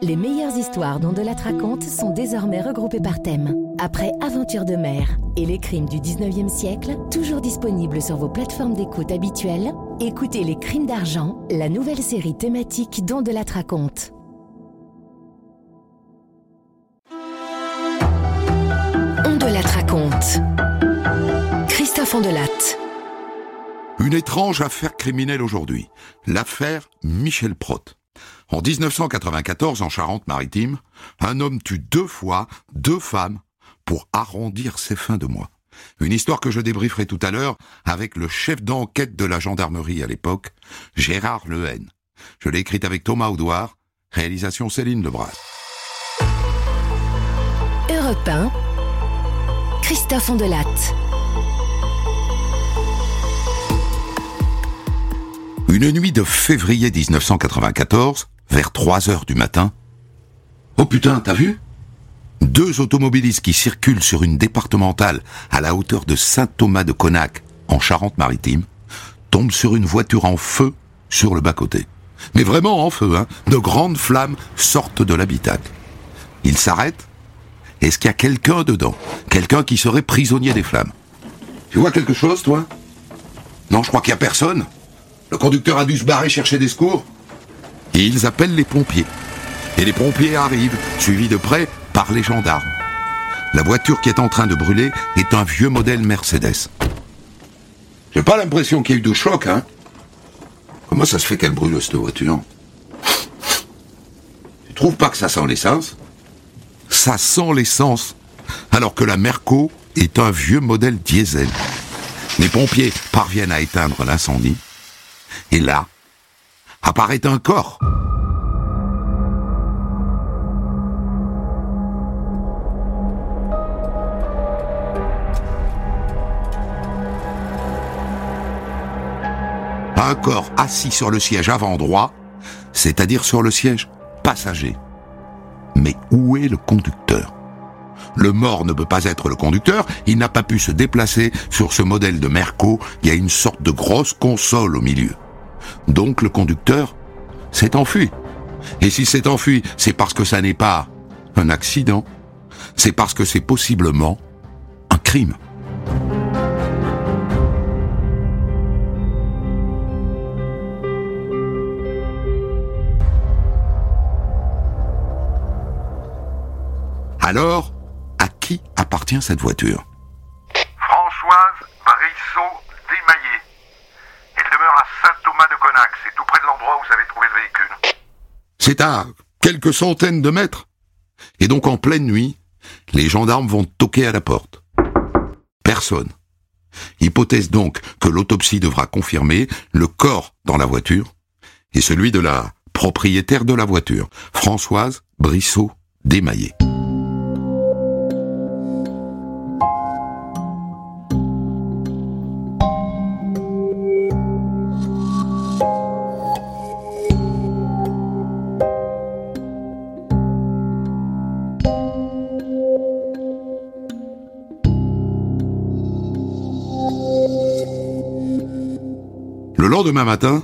Les meilleures histoires dont de la raconte sont désormais regroupées par thème. Après Aventure de mer et les crimes du 19e siècle, toujours disponibles sur vos plateformes d'écoute habituelles, écoutez Les crimes d'argent, la nouvelle série thématique dont raconte. On de la raconte. Christophe Ondelat. Une étrange affaire criminelle aujourd'hui. L'affaire Michel Prott. En 1994, en Charente-Maritime, un homme tue deux fois deux femmes pour arrondir ses fins de mois. Une histoire que je débrieferai tout à l'heure avec le chef d'enquête de la gendarmerie à l'époque, Gérard Lehen. Je l'ai écrite avec Thomas Audouard, réalisation Céline Lebras. Europe 1, Christophe Ondelat. Une nuit de février 1994, vers 3 heures du matin. Oh putain, t'as vu? Deux automobilistes qui circulent sur une départementale à la hauteur de Saint-Thomas-de-Conac, en Charente-Maritime, tombent sur une voiture en feu sur le bas-côté. Mais vraiment en feu, hein De grandes flammes sortent de l'habitacle. Ils s'arrêtent. Est-ce qu'il y a quelqu'un dedans? Quelqu'un qui serait prisonnier des flammes? Tu vois quelque chose, toi? Non, je crois qu'il y a personne. Le conducteur a dû se barrer chercher des secours et ils appellent les pompiers. Et les pompiers arrivent, suivis de près par les gendarmes. La voiture qui est en train de brûler est un vieux modèle Mercedes. J'ai pas l'impression qu'il y ait eu de choc, hein Comment ça se fait qu'elle brûle, cette voiture? Tu trouves pas que ça sent l'essence? Ça sent l'essence, alors que la Merco est un vieux modèle diesel. Les pompiers parviennent à éteindre l'incendie. Et là, apparaît un corps. Un corps assis sur le siège avant droit, c'est-à-dire sur le siège passager. Mais où est le conducteur? Le mort ne peut pas être le conducteur, il n'a pas pu se déplacer sur ce modèle de Merco, il y a une sorte de grosse console au milieu. Donc le conducteur s'est enfui. Et si s'est enfui, c'est parce que ça n'est pas un accident, c'est parce que c'est possiblement un crime. Alors, à qui appartient cette voiture Françoise Brissot Desmaillé. Elle demeure à Saint-Thomas-de-Conac. C'est tout près de l'endroit où vous avez trouvé le véhicule. C'est à quelques centaines de mètres. Et donc en pleine nuit, les gendarmes vont toquer à la porte. Personne. Hypothèse donc que l'autopsie devra confirmer le corps dans la voiture et celui de la propriétaire de la voiture, Françoise Brissot Desmaillé. Lendemain matin,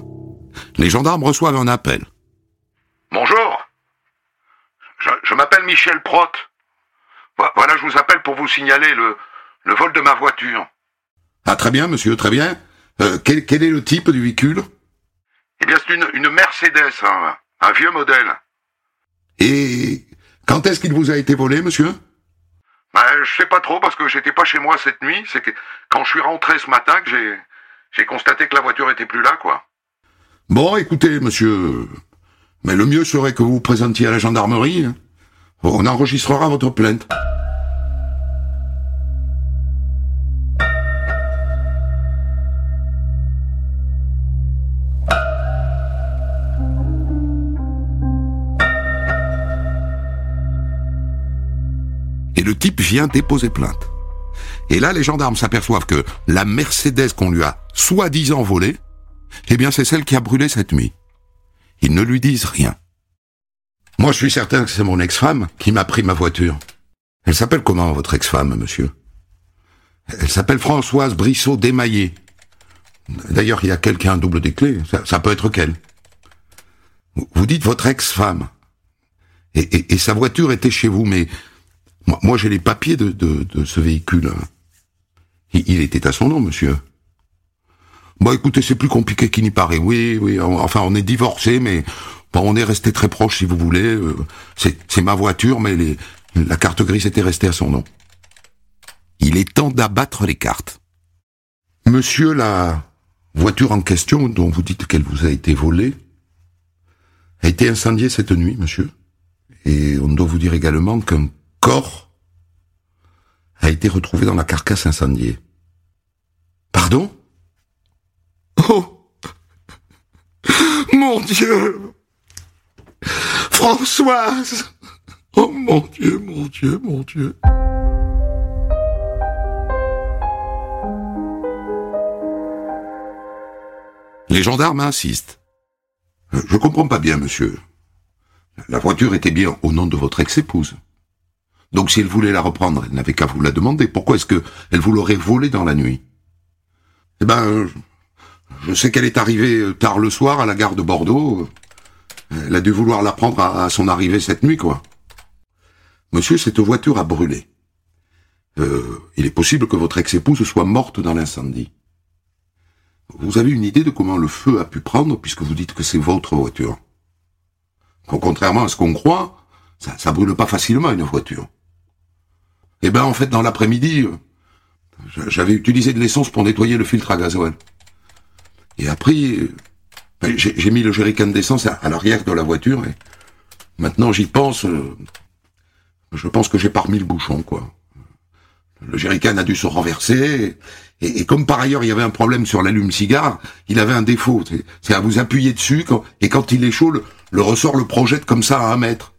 les gendarmes reçoivent un appel. Bonjour. Je, je m'appelle Michel Prott. Vo- Voilà, je vous appelle pour vous signaler le, le vol de ma voiture. Ah très bien, monsieur, très bien. Euh, quel, quel est le type du véhicule? Eh bien, c'est une, une Mercedes, hein, un vieux modèle. Et quand est-ce qu'il vous a été volé, monsieur? Ben, je sais pas trop parce que j'étais pas chez moi cette nuit. C'est que quand je suis rentré ce matin que j'ai j'ai constaté que la voiture était plus là, quoi. Bon, écoutez, monsieur, mais le mieux serait que vous vous présentiez à la gendarmerie. hein. On enregistrera votre plainte. Et le type vient déposer plainte. Et là, les gendarmes s'aperçoivent que la Mercedes qu'on lui a soi-disant volée, eh bien, c'est celle qui a brûlé cette nuit. Ils ne lui disent rien. Moi, je suis certain que c'est mon ex-femme qui m'a pris ma voiture. Elle s'appelle comment, votre ex-femme, monsieur? Elle s'appelle Françoise Brissot Desmaillé. D'ailleurs, il y a quelqu'un double des clés. Ça, peut être qu'elle. Vous- dites votre ex-femme. Et, sa voiture était chez vous, mais moi, j'ai les papiers de, de, ce véhicule. Il, était à son nom, monsieur. Bon, écoutez, c'est plus compliqué qu'il n'y paraît. Oui, oui, enfin, on est divorcés, mais bon, on est resté très proche, si vous voulez. Euh, c'est ma voiture, mais la carte grise était restée à son nom. Il est temps d'abattre les cartes. Monsieur, la voiture en question, dont vous dites qu'elle vous a été volée, a été incendiée cette nuit, monsieur. Et on doit vous dire également qu'un corps a été retrouvé dans la carcasse incendiée. Pardon? Oh Mon Dieu Françoise Oh mon Dieu, mon Dieu, mon Dieu Les gendarmes insistent. Je comprends pas bien, monsieur. La voiture était bien au nom de votre ex-épouse. Donc si elle voulait la reprendre, elle n'avait qu'à vous la demander. Pourquoi est-ce que elle vous l'aurait volée dans la nuit? Eh ben, je sais qu'elle est arrivée tard le soir à la gare de Bordeaux. Elle a dû vouloir la prendre à, son arrivée cette nuit, quoi. Monsieur, cette voiture a brûlé. Euh, il est possible que votre ex-épouse soit morte dans l'incendie. Vous avez une idée de comment le feu a pu prendre puisque vous dites que c'est votre voiture? Contrairement à ce qu'on croit, ça brûle pas facilement une voiture. Eh ben en fait dans l'après-midi, euh, j'avais utilisé de l'essence pour nettoyer le filtre à gasoil. Et après, euh, ben, j'ai mis le jerrycan d'essence à, l'arrière de la voiture et maintenant j'y pense, euh, je pense que j'ai parmi le bouchon quoi. Le jerrycan a dû se renverser et, comme par ailleurs il y avait un problème sur l'allume-cigare, il avait un défaut. C'est à vous appuyer dessus et quand il est chaud, le, ressort le projette comme ça à un mètre.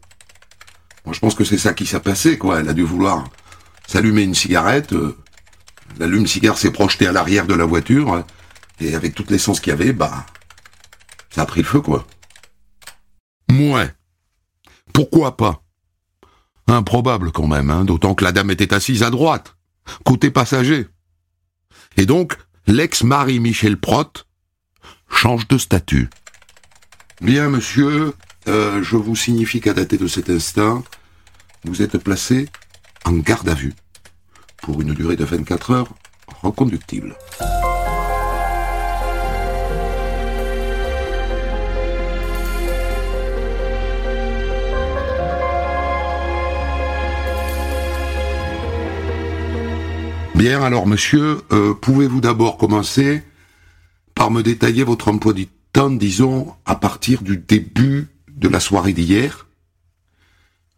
Moi je pense que c'est ça qui s'est passé, quoi. Elle a dû vouloir s'allumer une cigarette. Euh, l'allume-cigare s'est projeté à l'arrière de la voiture et avec toute l'essence qu'il y avait, bah, ça a pris le feu, quoi. Mouais. Pourquoi pas? Improbable quand même, hein, d'autant que la dame était assise à droite, côté passager. Et donc, l'ex-mari Michel Prott change de statut. Bien, monsieur, euh, je vous signifie qu'à dater de cet instant, vous êtes placé en garde à vue pour une durée de 24 heures reconductible. Bien, alors monsieur, euh, pouvez-vous d'abord commencer par me détailler votre emploi du temps, disons, à partir du début de la soirée d'hier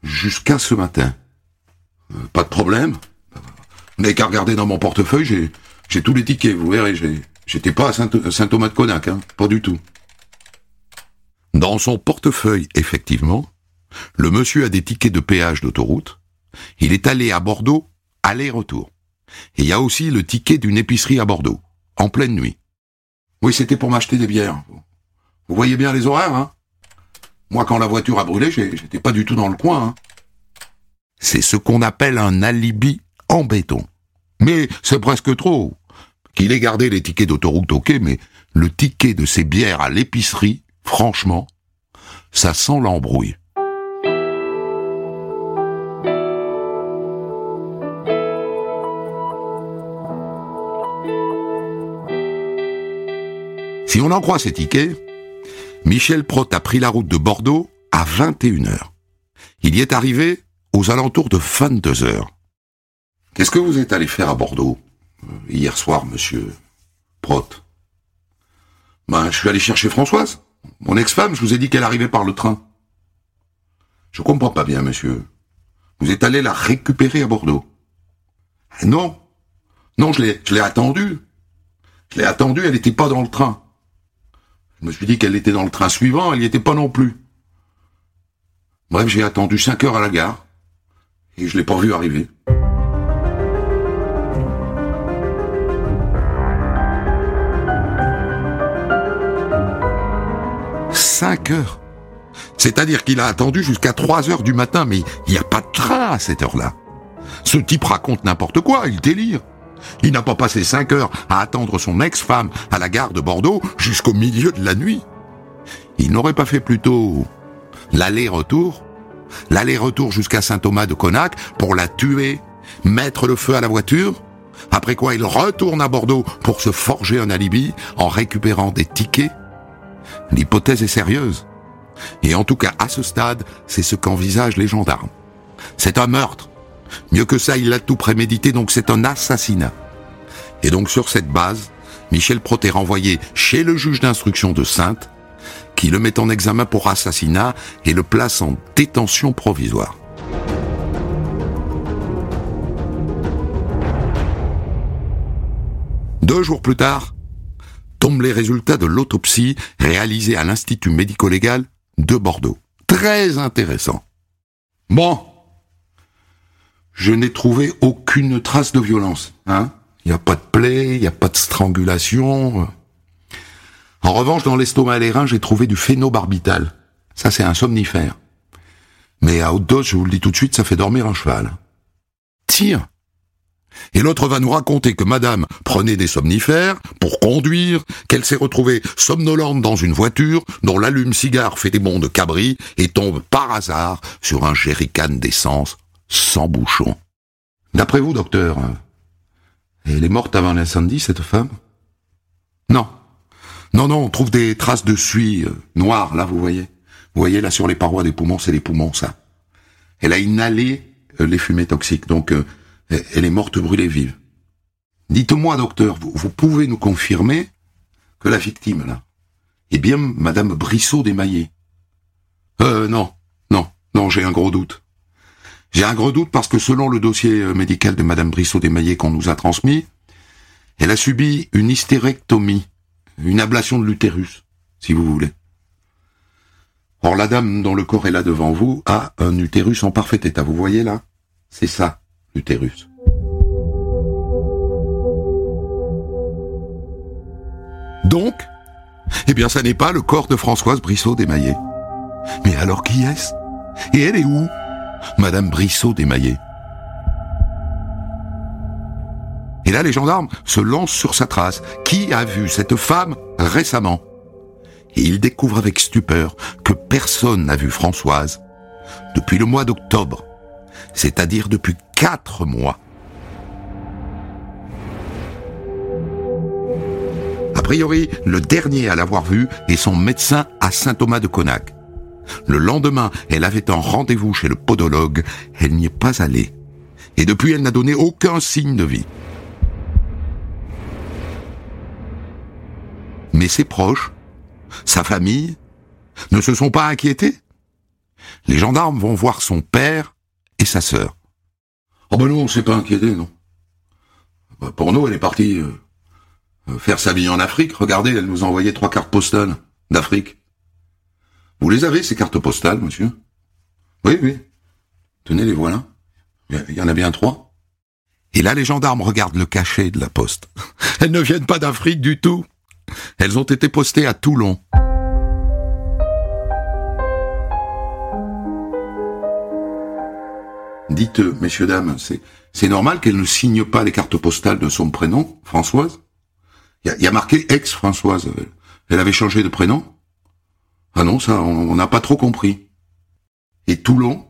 jusqu'à ce matin? Euh, Pas de problème. Vous qu'à regarder dans mon portefeuille, j'ai, j'ai tous les tickets, vous verrez, j'étais pas à Saint-Thomas-de-Conac, hein, pas du tout. Dans son portefeuille, effectivement, le monsieur a des tickets de péage d'autoroute. Il est allé à Bordeaux, aller-retour. Et il y a aussi le ticket d'une épicerie à Bordeaux, en pleine nuit. Oui, c'était pour m'acheter des bières. Vous voyez bien les horaires, hein Moi, quand la voiture a brûlé, j'étais pas du tout dans le coin. Hein c'est ce qu'on appelle un alibi en béton. Mais c'est presque trop. Qu'il ait gardé les tickets d'autoroute, ok, mais le ticket de ces bières à l'épicerie, franchement, ça sent l'embrouille. Si on en croit ces tickets, Michel Prott a pris la route de Bordeaux à 21h. Il y est arrivé aux alentours de 22h. Qu'est-ce que vous êtes allé faire à Bordeaux euh, hier soir, monsieur Prott Ben, je suis allé chercher Françoise. Mon ex-femme, je vous ai dit qu'elle arrivait par le train. Je comprends pas bien, monsieur. Vous êtes allé la récupérer à Bordeaux. Eh non. Non, je l'ai, je l'ai attendue. Je l'ai attendue, elle n'était pas dans le train. Je me suis dit qu'elle était dans le train suivant, elle n'y était pas non plus. Bref, j'ai attendu cinq heures à la gare, et je l'ai pas vue arriver. Cinq heures C'est-à-dire qu'il a attendu jusqu'à trois heures du matin, mais il n'y a pas de train à cette heure-là. Ce type raconte n'importe quoi, il délire. Il n'a pas passé cinq heures à attendre son ex-femme à la gare de Bordeaux jusqu'au milieu de la nuit. Il n'aurait pas fait plutôt l'aller-retour l'aller-retour jusqu'à Saint-Thomas de Conac pour la tuer, mettre le feu à la voiture, après quoi il retourne à Bordeaux pour se forger un alibi en récupérant des tickets L'hypothèse est sérieuse. Et en tout cas, à ce stade, c'est ce qu'envisagent les gendarmes. C'est un meurtre. Mieux que ça, il l'a tout prémédité, donc c'est un assassinat. Et donc sur cette base, Michel Prot est renvoyé chez le juge d'instruction de Sainte, qui le met en examen pour assassinat et le place en détention provisoire. Deux jours plus tard, tombent les résultats de l'autopsie réalisée à l'Institut médico-légal de Bordeaux. Très intéressant. Bon. Je n'ai trouvé aucune trace de violence, hein. Il n'y a pas de plaie, il n'y a pas de strangulation. En revanche, dans l'estomac et les reins, j'ai trouvé du phénobarbital. Ça, c'est un somnifère. Mais à haute dose, je vous le dis tout de suite, ça fait dormir un cheval. Tiens et l'autre va nous raconter que madame prenait des somnifères pour conduire, qu'elle s'est retrouvée somnolente dans une voiture dont l'allume-cigare fait des bonds de cabri et tombe par hasard sur un jerrycan d'essence sans bouchon. D'après vous, docteur, elle est morte avant l'incendie, cette femme? Non. Non, non, on trouve des traces de suie euh, noires, là, vous voyez. Vous voyez, là, sur les parois des poumons, c'est les poumons, ça. Elle a inhalé euh, les fumées toxiques, donc... Euh, elle est morte brûlée vive. Dites-moi, docteur, vous, pouvez nous confirmer que la victime, là, est bien Madame Brissot desmaillés Euh, non, non, non, j'ai un gros doute. J'ai un gros doute parce que selon le dossier euh, médical de Madame Brissot desmaillés qu'on nous a transmis, elle a subi une hystérectomie, une ablation de l'utérus, si vous voulez. Or, la dame dont le corps est là devant vous a un utérus en parfait état. Vous voyez là? C'est ça l'utérus. Donc, eh bien, ça n'est pas le corps de Françoise Brissot démaillé. Mais alors qui est-ce? Et elle est où Madame Brissot démaillé. Et là, les gendarmes se lancent sur sa trace. Qui a vu cette femme récemment? Et ils découvrent avec stupeur que personne n'a vu Françoise depuis le mois d'octobre, c'est-à-dire depuis quatre mois. A priori, le dernier à l'avoir vue est son médecin à Saint-Thomas de Conac. Le lendemain, elle avait un rendez-vous chez le podologue. Elle n'y est pas allée. Et depuis, elle n'a donné aucun signe de vie. Mais ses proches, sa famille, ne se sont pas inquiétés. Les gendarmes vont voir son père et sa sœur. Oh ben nous, on s'est pas inquiété, non. Bah, pour nous, elle est partie euh, faire sa vie en Afrique. Regardez, elle nous a envoyé trois cartes postales d'Afrique. Vous les avez, ces cartes postales, monsieur? Oui, oui. Tenez, les voilà. Il y en a bien trois. Et là, les gendarmes regardent le cachet de la poste. Elles ne viennent pas d'Afrique du tout. Elles ont été postées à Toulon. Dites, messieurs, dames, c'est, normal qu'elle ne signe pas les cartes postales de son prénom, Françoise? Il y, a, marqué ex-Françoise. Elle avait changé de prénom? Ah non, ça, on n'a pas trop compris. Et Toulon?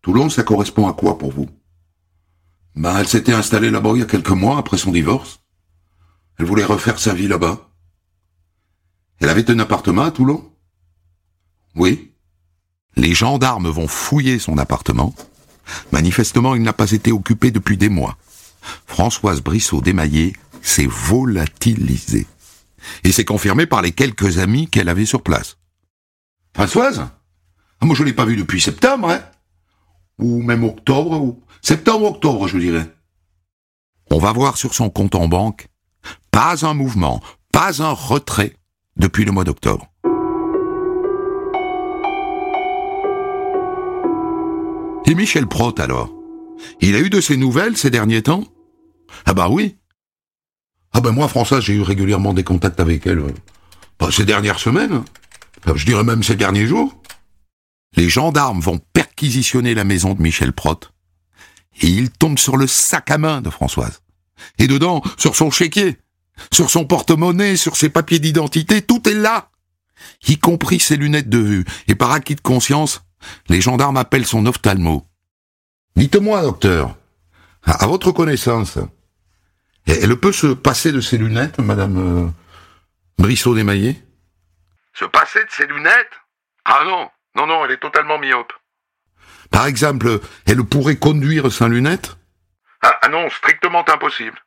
Toulon, ça correspond à quoi pour vous? Ben, elle s'était installée là-bas il y a quelques mois après son divorce. Elle voulait refaire sa vie là-bas. Elle avait un appartement à Toulon? Oui. Les gendarmes vont fouiller son appartement Manifestement, il n'a pas été occupé depuis des mois. Françoise Brissot démaillée s'est volatilisée. Et c'est confirmé par les quelques amis qu'elle avait sur place. Françoise? Ah, Moi, je l'ai pas vue depuis septembre, hein Ou même octobre, ou... Septembre-octobre, je dirais. On va voir sur son compte en banque, pas un mouvement, pas un retrait depuis le mois d'octobre. Et Michel Prot alors? Il a eu de ses nouvelles ces derniers temps? Ah bah oui. Ah ben moi, Françoise, j'ai eu régulièrement des contacts avec elle euh, ces dernières semaines. je dirais même ces derniers jours. Les gendarmes vont perquisitionner la maison de Michel Prot. Et ils tombent sur le sac à main de Françoise. Et dedans, sur son chéquier, sur son porte-monnaie, sur ses papiers d'identité, tout est là. Y compris ses lunettes de vue. Et par acquis de conscience, Les gendarmes appellent son ophtalmo. Dites-moi, docteur, à, votre connaissance, elle peut se passer de ses lunettes, madame euh, Brissot démaillé Se passer de ses lunettes? Ah non, non, non, elle est totalement myope. Par exemple, elle pourrait conduire sans lunettes? Ah, ah non, strictement impossible.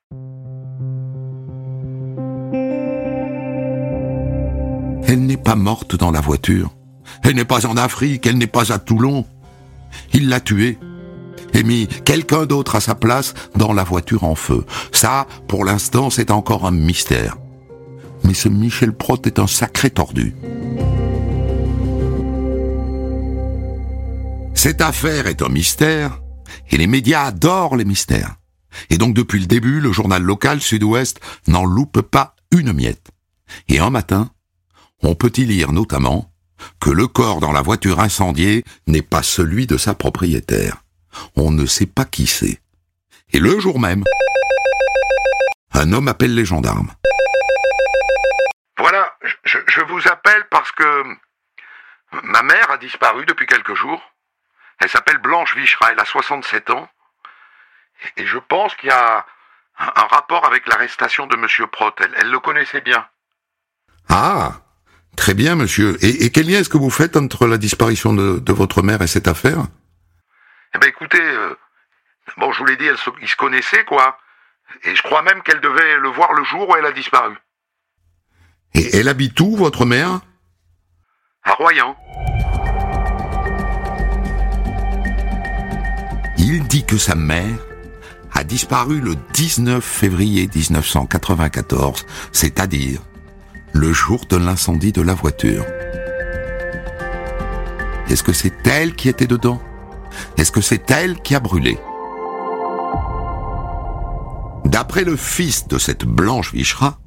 Elle n'est pas morte dans la voiture. Elle n'est pas en Afrique, elle n'est pas à Toulon. Il l'a tuée et mis quelqu'un d'autre à sa place dans la voiture en feu. Ça, pour l'instant, c'est encore un mystère. Mais ce Michel Prott est un sacré tordu. Cette affaire est un mystère, et les médias adorent les mystères. Et donc depuis le début, le journal local Sud-Ouest n'en loupe pas une miette. Et un matin, on peut y lire notamment que le corps dans la voiture incendiée n'est pas celui de sa propriétaire. On ne sait pas qui c'est. Et le jour même, un homme appelle les gendarmes. Voilà, je, je vous appelle parce que ma mère a disparu depuis quelques jours. Elle s'appelle Blanche Vichera, elle a 67 ans. Et je pense qu'il y a un rapport avec l'arrestation de Monsieur Prott. Elle, le connaissait bien. Ah, très bien, monsieur. Et, quel lien est-ce que vous faites entre la disparition de, votre mère et cette affaire? Eh ben, écoutez, euh, bon, je vous l'ai dit, elle, ils se connaissaient, quoi. Et je crois même qu'elle devait le voir le jour où elle a disparu. Et elle habite où, votre mère? À Royan. Il dit que sa mère a disparu le 19 février 1994, c'est-à-dire le jour de l'incendie de la voiture. Est-ce que c'est elle qui était dedans? Est-ce que c'est elle qui a brûlé? D'après le fils de cette Blanche Vichera,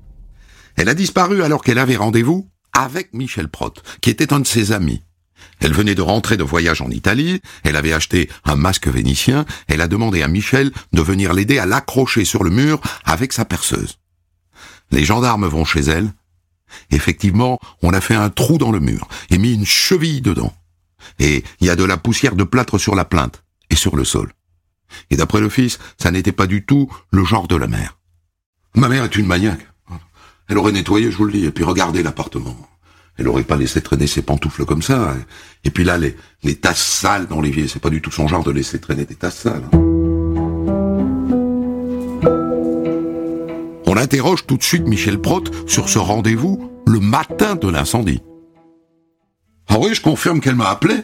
elle a disparu alors qu'elle avait rendez-vous avec Michel Prott, qui était un de ses amis. Elle venait de rentrer de voyage en Italie, elle avait acheté un masque vénitien, elle a demandé à Michel de venir l'aider à l'accrocher sur le mur avec sa perceuse. Les gendarmes vont chez elle. Effectivement, on a fait un trou dans le mur et mis une cheville dedans. Et il y a de la poussière de plâtre sur la plainte et sur le sol. Et d'après le fils, ça n'était pas du tout le genre de la mère. Ma mère est une maniaque. Elle aurait nettoyé, je vous le dis, et puis regardé l'appartement. Elle aurait pas laissé traîner ses pantoufles comme ça. Et puis là, les, les tasses sales dans l'évier, c'est pas du tout son genre de laisser traîner des tasses sales. On interroge tout de suite Michel Prott sur ce rendez-vous le matin de l'incendie. Ah oui, je confirme qu'elle m'a appelé.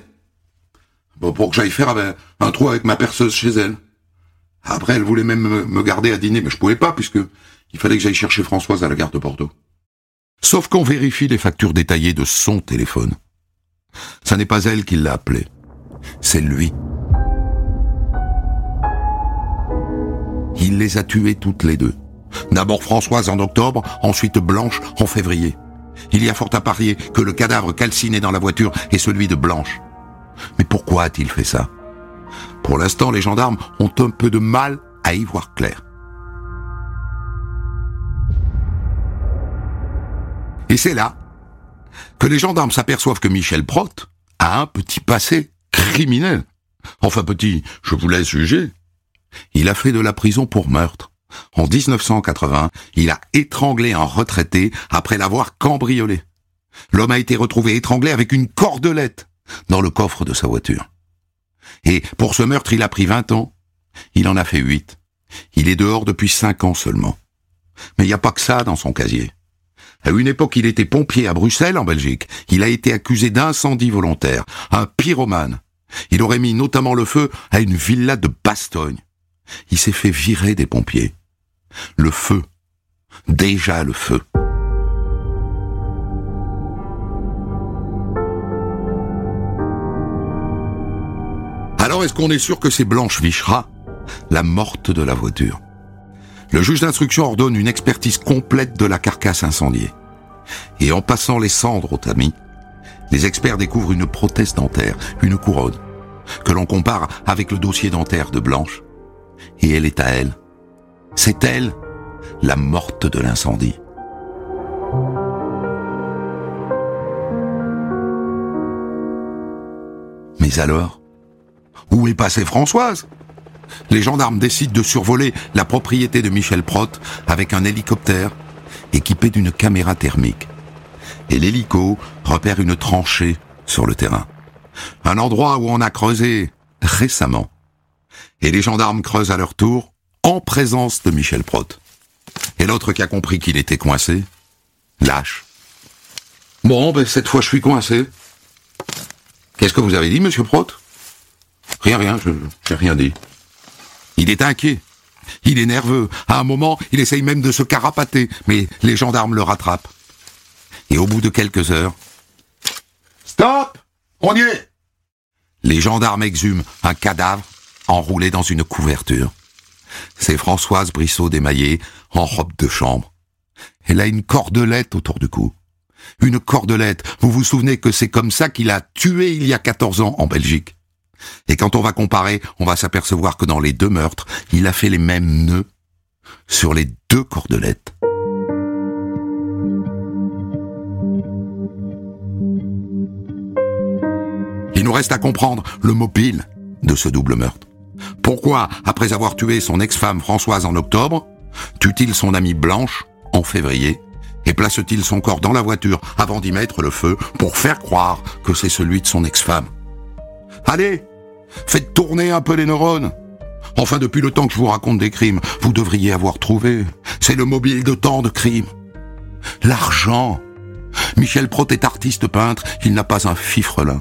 Bon, pour que j'aille faire un trou avec ma perceuse chez elle. Après, elle voulait même me garder à dîner, mais je pouvais pas puisque il fallait que j'aille chercher Françoise à la gare de Bordeaux. Sauf qu'on vérifie les factures détaillées de son téléphone. Ça n'est pas elle qui l'a appelé. C'est lui. Il les a tuées toutes les deux. D'abord Françoise en octobre, ensuite Blanche en février. Il y a fort à parier que le cadavre calciné dans la voiture est celui de Blanche. Mais pourquoi a-t-il fait ça? Pour l'instant, les gendarmes ont un peu de mal à y voir clair. Et c'est là que les gendarmes s'aperçoivent que Michel Prott a un petit passé criminel. Enfin petit, je vous laisse juger. Il a fait de la prison pour meurtre. En 1980, il a étranglé un retraité après l'avoir cambriolé. L'homme a été retrouvé étranglé avec une cordelette dans le coffre de sa voiture. Et pour ce meurtre, il a pris 20 ans. Il en a fait 8. Il est dehors depuis 5 ans seulement. Mais il n'y a pas que ça dans son casier. À une époque, il était pompier à Bruxelles, en Belgique. Il a été accusé d'incendie volontaire, un pyromane. Il aurait mis notamment le feu à une villa de Bastogne. Il s'est fait virer des pompiers. Le feu. Déjà le feu. Alors est-ce qu'on est sûr que c'est Blanche Vichera, la morte de la voiture? Le juge d'instruction ordonne une expertise complète de la carcasse incendiée. Et en passant les cendres au tamis, les experts découvrent une prothèse dentaire, une couronne, que l'on compare avec le dossier dentaire de Blanche. Et elle est à elle. C'est elle, la morte de l'incendie. Mais alors Où est passée Françoise? Les gendarmes décident de survoler la propriété de Michel Prott avec un hélicoptère équipé d'une caméra thermique. Et l'hélico repère une tranchée sur le terrain. Un endroit où on a creusé récemment. Et les gendarmes creusent à leur tour en présence de Michel Prott. Et l'autre qui a compris qu'il était coincé, lâche. Bon, ben cette fois je suis coincé. Qu'est-ce que vous avez dit, monsieur Prott Rien, rien, je rien dit. Il est inquiet. Il est nerveux. À un moment, il essaye même de se carapater, mais les gendarmes le rattrapent. Et au bout de quelques heures... Stop On y est Les gendarmes exhument un cadavre enroulé dans une couverture. C'est Françoise Brissot démaillée, en robe de chambre. Elle a une cordelette autour du cou. Une cordelette, vous vous souvenez que c'est comme ça qu'il a tué il y a 14 ans en Belgique. Et quand on va comparer, on va s'apercevoir que dans les deux meurtres, il a fait les mêmes nœuds sur les deux cordelettes. Il nous reste à comprendre le mobile de ce double meurtre. Pourquoi, après avoir tué son ex-femme Françoise en octobre, tue-t-il son amie Blanche en février et place-t-il son corps dans la voiture avant d'y mettre le feu pour faire croire que c'est celui de son ex-femme? Allez, faites tourner un peu les neurones. Enfin, depuis le temps que je vous raconte des crimes, vous devriez avoir trouvé. C'est le mobile de tant de crimes. L'argent. Michel Prot est artiste peintre, il n'a pas un fifrelin.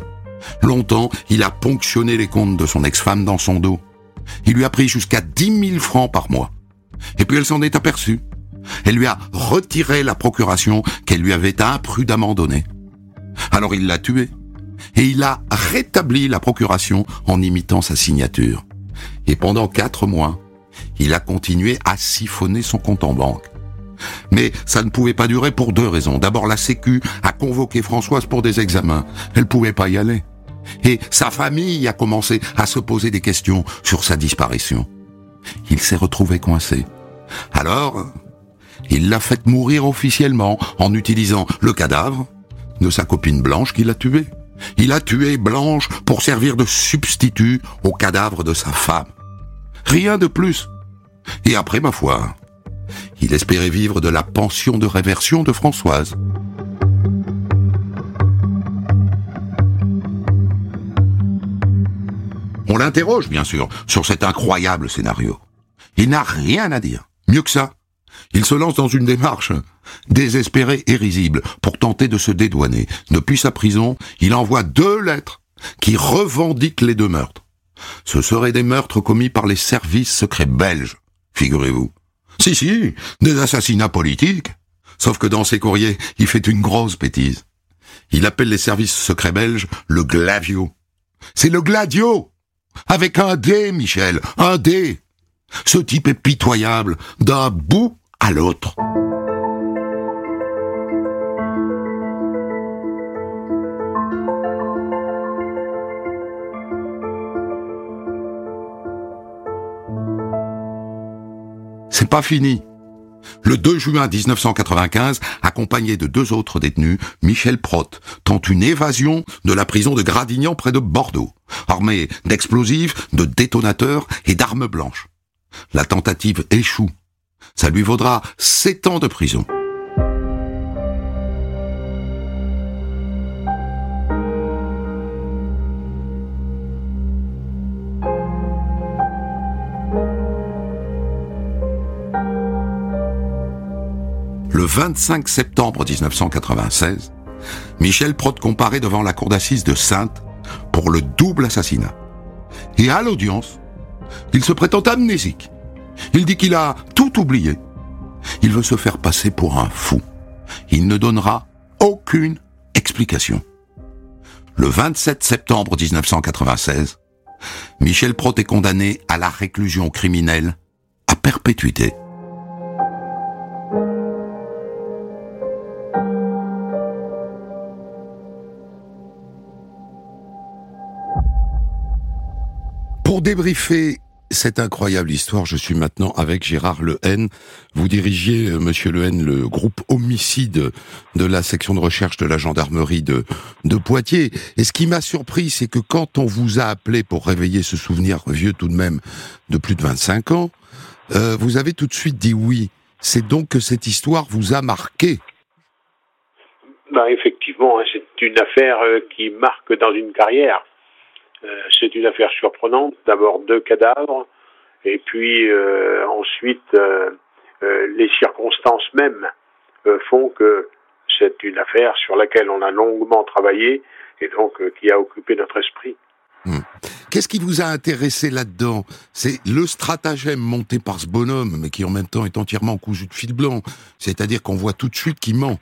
Longtemps, il a ponctionné les comptes de son ex-femme dans son dos. Il lui a pris jusqu'à dix mille francs par mois. Et puis elle s'en est aperçue. Elle lui a retiré la procuration qu'elle lui avait imprudemment donnée. Alors il l'a tué. Et il a rétabli la procuration en imitant sa signature. Et pendant quatre mois, il a continué à siphonner son compte en banque. Mais ça ne pouvait pas durer pour deux raisons. D'abord, la Sécu a convoqué Françoise pour des examens. Elle pouvait pas y aller. Et sa famille a commencé à se poser des questions sur sa disparition. Il s'est retrouvé coincé. Alors, il l'a fait mourir officiellement en utilisant le cadavre de sa copine Blanche qui l'a tué. Il a tué Blanche pour servir de substitut au cadavre de sa femme. Rien de plus. Et après, ma foi, il espérait vivre de la pension de réversion de Françoise. On l'interroge, bien sûr, sur cet incroyable scénario. Il n'a rien à dire. Mieux que ça, il se lance dans une démarche désespérée et risible pour tenter de se dédouaner. Depuis sa prison, il envoie deux lettres qui revendiquent les deux meurtres. Ce seraient des meurtres commis par les services secrets belges, figurez-vous. Si, si, des assassinats politiques. Sauf que dans ses courriers, il fait une grosse bêtise. Il appelle les services secrets belges le Glavio. C'est le Gladio Avec un D, Michel, un D Ce type est pitoyable, d'un bout à l'autre. C'est pas fini. Le 2 juin 1995, accompagné de deux autres détenus, Michel Prott tente une évasion de la prison de Gradignan près de Bordeaux, armé d'explosifs, de détonateurs et d'armes blanches. La tentative échoue ça lui vaudra sept ans de prison. Le 25 septembre 1996, Michel Prott comparaît devant la cour d'assises de Sainte pour le double assassinat. Et à l'audience, il se prétend amnésique. Il dit qu'il a tout oublié. Il veut se faire passer pour un fou. Il ne donnera aucune explication. Le 27 septembre 1996, Michel Prot est condamné à la réclusion criminelle à perpétuité. Débriefer cette incroyable histoire, je suis maintenant avec Gérard Lehen. Vous dirigiez, euh, Monsieur Lehen, le groupe homicide de la section de recherche de la gendarmerie de, Poitiers. Et ce qui m'a surpris, c'est que quand on vous a appelé pour réveiller ce souvenir vieux tout de même de plus de 25 ans, euh, vous avez tout de suite dit oui. C'est donc que cette histoire vous a marqué. Ben, effectivement, hein, c'est une affaire euh, qui marque dans une carrière. Euh, c'est une affaire surprenante. D'abord deux cadavres, et puis euh, ensuite euh, les circonstances mêmes font que c'est une affaire sur laquelle on a longuement travaillé et donc qui a occupé notre esprit. Hmm. Qu'est-ce qui vous a intéressé là-dedans? C'est le stratagème monté par ce bonhomme, mais qui en même temps est entièrement cousu de fil blanc. C'est-à-dire qu'on voit tout de suite qu'il ment.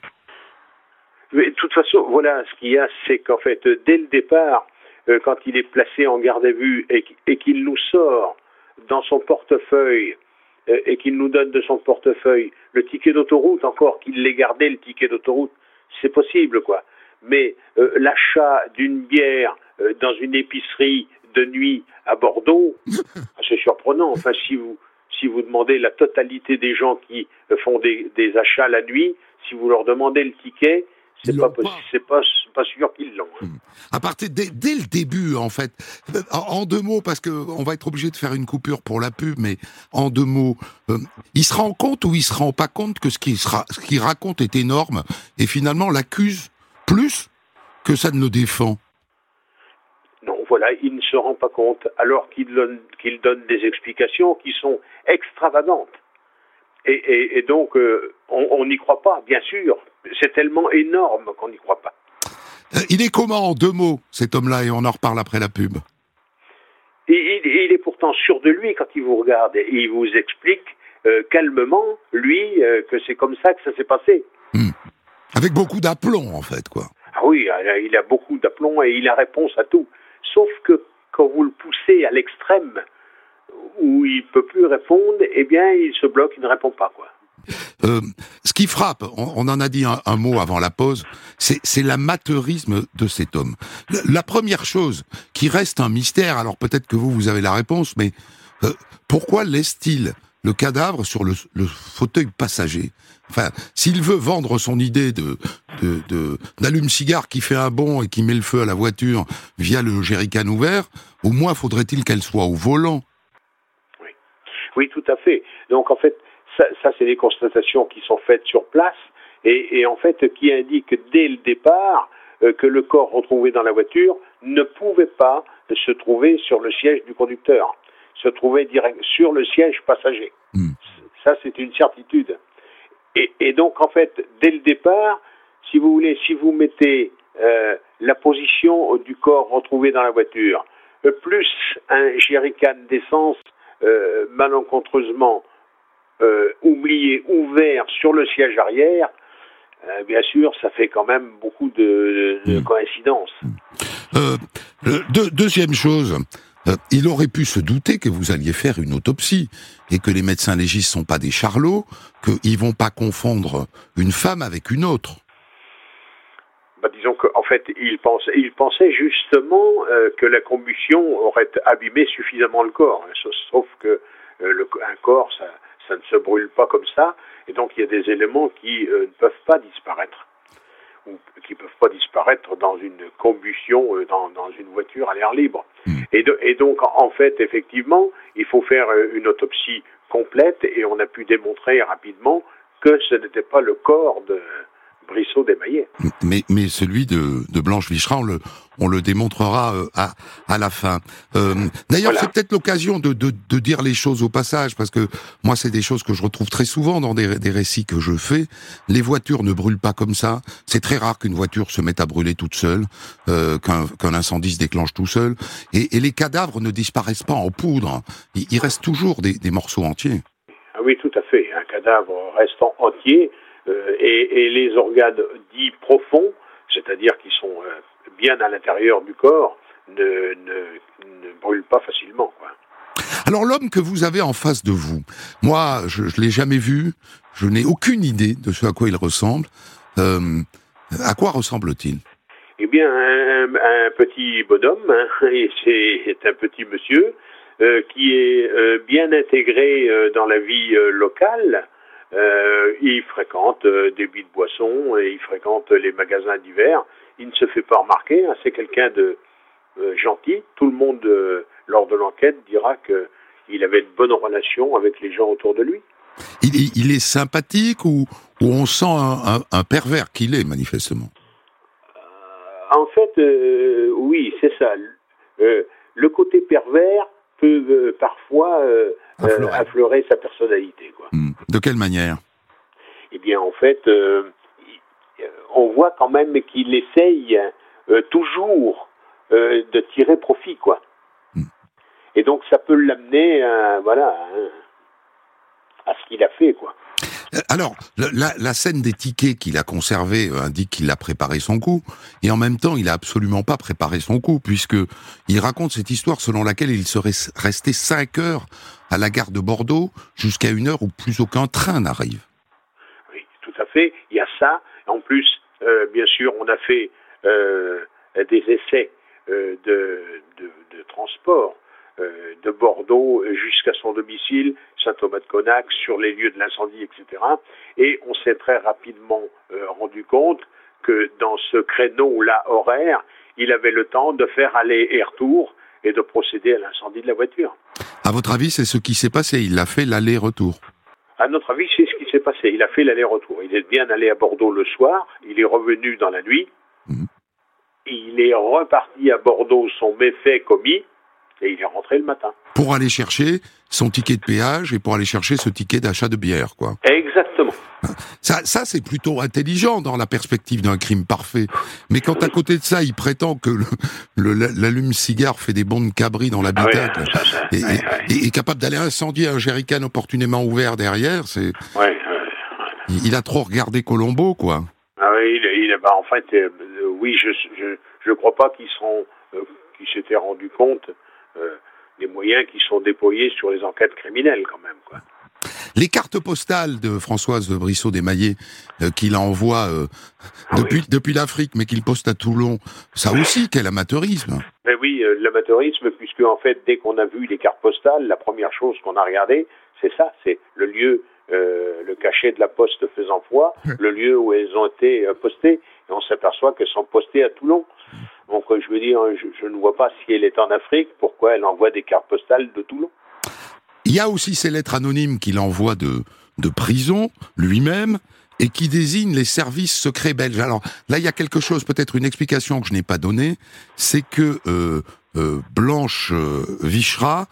Mais de toute façon, voilà, ce qu'il y a, c'est qu'en fait, dès le départ, euh, quand il est placé en garde à vue et, qu'il nous sort dans son portefeuille euh, et qu'il nous donne de son portefeuille le ticket d'autoroute, encore qu'il l'ait gardé le ticket d'autoroute, c'est possible quoi. Mais euh, l'achat d'une bière dans une épicerie de nuit à Bordeaux, c'est surprenant. Enfin, si vous si vous demandez la totalité des gens qui font des, des achats la nuit, si vous leur demandez le ticket, c'est pas, c'est pas, pas sûr qu'ils l'ont. Hein. Hmm. À partir dès, dès, le début, en fait, en, deux mots, parce que on va être obligé de faire une coupure pour la pub, mais en deux mots, euh, il se rend compte ou il se rend pas compte que ce qu'il ce raconte est énorme et finalement l'accuse plus que ça ne le défend. Non, voilà, il ne se rend pas compte alors qu'il donne, des explications qui sont extravagantes. Et, et, et donc, euh, on n'y croit pas, bien sûr, c'est tellement énorme qu'on n'y croit pas. Euh, il est comment en deux mots, cet homme-là, et on en reparle après la pub il, il, est pourtant sûr de lui quand il vous regarde et il vous explique euh, calmement, lui, euh, que c'est comme ça que ça s'est passé. Hmm. Avec beaucoup d'aplomb, en fait, quoi. Ah oui, il a beaucoup d'aplomb et il a réponse à tout. Sauf que quand vous le poussez à l'extrême où il peut plus répondre, eh bien, il se bloque, il ne répond pas, quoi. Euh, ce qui frappe, on, en a dit un, mot avant la pause, c'est l'amateurisme de cet homme. La, première chose qui reste un mystère, alors peut-être que vous, vous avez la réponse, mais euh, pourquoi laisse-t-il le cadavre sur le, fauteuil passager? Enfin, s'il veut vendre son idée de d'allume-cigare qui fait un bond et qui met le feu à la voiture via le jerrycan ouvert, au moins faudrait-il qu'elle soit au volant? Oui. oui, tout à fait. Donc en fait, ça, ça c'est des constatations qui sont faites sur place et, et en fait qui indiquent dès le départ euh, que le corps retrouvé dans la voiture ne pouvait pas se trouver sur le siège du conducteur, se trouver direct sur le siège passager. Hmm. Ça, c'est une certitude. Et, et, donc, en fait, dès le départ, si vous voulez, si vous mettez euh, la position du corps retrouvé dans la voiture, plus un jerrycan d'essence euh, malencontreusement euh, oublié ouvert sur le siège arrière, euh, bien sûr, ça fait quand même beaucoup de, hmm. coïncidences. Euh, deuxième chose, il aurait pu se douter que vous alliez faire une autopsie et que les médecins légistes sont pas des charlots, qu'ils vont pas confondre une femme avec une autre. Bah, disons qu'en fait, il pensait, il pensait justement que la combustion aurait abîmé suffisamment le corps. Hein, sauf que le, un corps, ça, ça ne se brûle pas comme ça, et donc il y a des éléments qui euh, ne peuvent pas disparaître, ou qui ne peuvent pas disparaître dans une combustion, euh, dans, dans, une voiture à l'air libre. Hmm. Et, et, donc, en fait, effectivement, il faut faire euh, une autopsie complète, et on a pu démontrer rapidement que ce n'était pas le corps de, D'émaillé. Mais, mais celui de, de Blanche Vichera, on le, on le démontrera euh, à, à la fin. Euh, D'ailleurs, c'est peut-être l'occasion de, de, de, dire les choses au passage, parce que moi, c'est des choses que je retrouve très souvent dans des, des récits que je fais. Les voitures ne brûlent pas comme ça. C'est très rare qu'une voiture se mette à brûler toute seule, euh, qu'un incendie se déclenche tout seul. Et, et, les cadavres ne disparaissent pas en poudre. Il, il reste toujours des, des morceaux entiers. Ah oui, tout à fait. Un cadavre restant entier et, et, les organes dits profonds, c'est-à-dire qui sont euh, bien à l'intérieur du corps, ne, ne, ne brûlent pas facilement. Quoi. Alors l'homme que vous avez en face de vous, moi je ne l'ai jamais vu, je n'ai aucune idée de ce à quoi il ressemble. Euh, à quoi ressemble-t-il? Eh bien, un, un, petit bonhomme, hein, et c'est un petit monsieur, qui est bien intégré dans la vie locale. Il fréquente des billes de boissons et il fréquente les magasins d'hiver. Il ne se fait pas remarquer. Hein. C'est quelqu'un de gentil. Tout le monde, lors de l'enquête, dira qu'il avait de bonnes relations avec les gens autour de lui. Il, est sympathique ou, on sent un, pervers qu'il est, manifestement? Euh, En fait, euh, oui, c'est ça. Euh, le côté pervers peut parfois affleurer. sa personnalité. Hmm. De quelle manière Eh bien, en fait, on voit quand même qu'il essaye toujours de tirer profit, quoi. Hmm. Et donc, ça peut l'amener, voilà, à ce qu'il a fait, quoi. Euh, alors, la, scène des tickets qu'il a conservés euh, indique qu'il a préparé son coup, et en même temps, il a absolument pas préparé son coup, puisque il raconte cette histoire selon laquelle il serait resté 5 heures à la gare de Bordeaux jusqu'à une heure où plus aucun train n'arrive. Oui, tout à fait. Il y a ça. En plus, euh, bien sûr, on a fait des essais de, transport euh, de Bordeaux jusqu'à son domicile, Saint-Thomas-de-Conac, sur les lieux de l'incendie, etc. Et on s'est très rapidement euh, rendu compte que dans ce créneau-là horaire, il avait le temps de faire aller et retour et de procéder à l'incendie de la voiture. À votre avis, c'est ce qui s'est passé Il a fait l'aller-retour À notre avis, c'est ce qui s'est passé. Il a fait l'aller-retour. Il est bien allé à Bordeaux le soir, il est revenu dans la nuit, mhm. il est reparti à Bordeaux, son méfait commis, et il est rentré le matin. Pour aller chercher son ticket de péage et pour aller chercher ce ticket d'achat de bière, quoi. Exactement. Ça, ça c'est plutôt intelligent dans la perspective d'un crime parfait. Mais quand à côté de ça, il prétend que l'allume-cigare fait des bons de cabri dans l'habitacle et, est capable d'aller incendier un jerrycan opportunément ouvert derrière, c'est. il, a trop regardé Colombo, quoi. Ah oui, il, bah, en fait, euh, oui, je, je, je crois pas qu'ils euh, qu'ils s'étaient rendu compte euh, les moyens qui sont déployés sur les enquêtes criminelles quand même. Quoi. Les cartes postales de Françoise Brissot desmaillés euh, qu'il envoie euh, depuis, depuis l'Afrique, mais qu'il poste à Toulon, ça aussi, quel amateurisme Mais oui, l'amateurisme, puisque en fait, dès qu'on a vu les cartes postales, la première chose qu'on a regardé, c'est ça, c'est le lieu, le cachet de la poste faisant foi, le lieu où elles ont été postées, et on s'aperçoit qu'elles sont postées à Toulon. Donc je veux dire, je, ne vois pas si elle est en Afrique, pourquoi elle envoie des cartes postales de Toulon. Il y a aussi ces lettres anonymes qu'il envoie de, de prison lui-même et qui désignent les services secrets belges. Alors là, il y a quelque chose, peut-être une explication que je n'ai pas donnée, c'est que euh, euh, Blanche euh, Vichera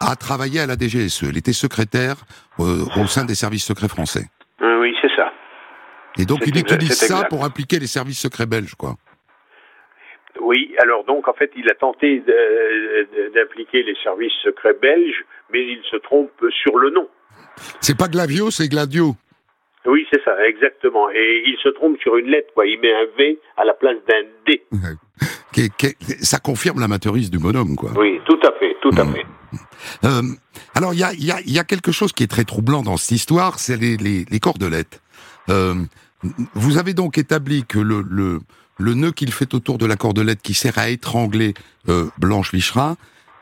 a travaillé à la DGSE. Elle était secrétaire au sein des services secrets français. oui, c'est ça. Et donc il utilise ça pour impliquer les services secrets belges, quoi. Oui, alors donc en fait il a tenté d'impliquer les services secrets belges, mais il se trompe sur le nom. C'est pas Glavio, c'est Gladio. Oui, c'est ça, exactement. Et il se trompe sur une lettre, quoi. Il met un V à la place d'un D. ça confirme l'amateurisme du bonhomme, quoi. Oui, tout à fait, tout à mmh. fait. Euh, alors, il y a, y a, quelque chose qui est très troublant dans cette histoire, c'est les, les, les cordelettes. Euh, vous avez donc établi que le, le, le nœud qu'il fait autour de la cordelette qui sert à étrangler euh, Blanche Vichera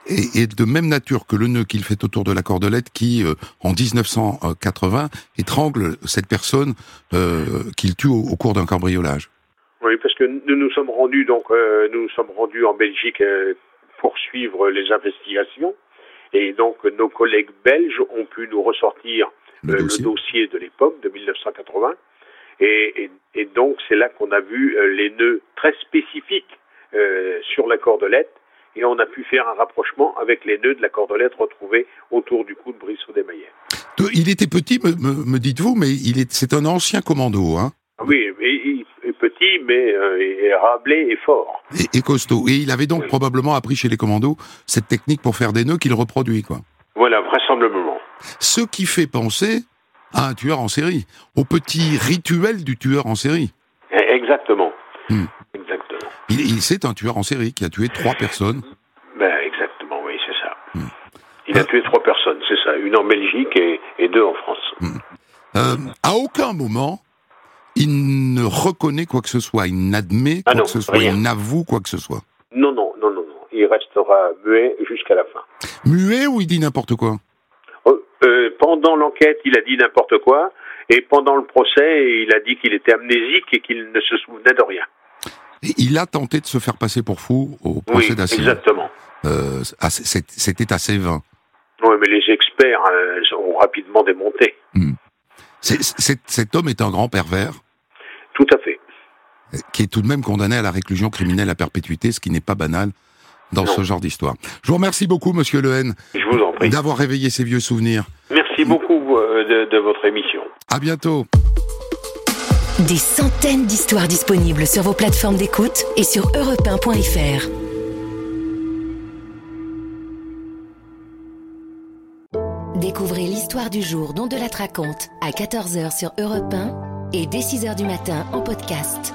est, de même nature que le nœud qu'il fait autour de la cordelette qui, euh, en 1980, étrangle cette personne euh, qu'il tue au, cours d'un cambriolage. Oui, parce que nous nous sommes rendus donc nous nous sommes rendus en Belgique pour suivre les investigations. Et donc nos collègues belges ont pu nous ressortir le dossier. de l'époque de 1980 et, donc, c'est là qu'on a vu euh, les nœuds très spécifiques euh, sur la cordelette et on a pu faire un rapprochement avec les nœuds de la cordelette retrouvés autour du cou de Brissot Desmaillets. Il était petit, me, dites-vous, mais il est, c'est un ancien commando, hein Oui, il est petit, mais euh, rablé et fort. Et, costaud. Et il avait donc probablement appris chez les commandos cette technique pour faire des nœuds qu'il reproduit, quoi. Voilà, vraisemblablement. Ce qui fait penser à un tueur en série, au petit rituel du tueur en série. Exactement. Hmm. Exactement. Il, c'est un tueur en série qui a tué trois personnes. Ben, exactement, oui, c'est ça. Hmm. Il a tué trois personnes, c'est ça. Une en Belgique et, deux en France. Hmm. Euh, à aucun moment, il ne reconnaît quoi que ce soit, il n'admet ah quoi que ce soit, il n'avoue quoi que ce soit. Non, non, non, non, non. il restera muet jusqu'à la fin. Muet ou il dit n'importe quoi? Euh, pendant l'enquête, il a dit n'importe quoi, et pendant le procès, il a dit qu'il était amnésique et qu'il ne se souvenait de rien. Et il a tenté de se faire passer pour fou au procès Oui, d'assises. exactement. Euh, C'était assez vain. Oui, mais les experts euh, ont rapidement démonté. C'est- cet homme est un grand pervers Tout à fait. qui est tout de même condamné à la réclusion criminelle à perpétuité, ce qui n'est pas banal dans Non. ce genre d'histoire. Je vous remercie beaucoup, Monsieur Lehen, d'avoir réveillé ces vieux souvenirs. Merci beaucoup euh, de, de votre émission. À bientôt. Des centaines d'histoires disponibles sur vos plateformes d'écoute et sur europe1.fr. Découvrez l'histoire du jour dont de la raconte à 14h sur Europe 1 et dès 6h du matin en podcast.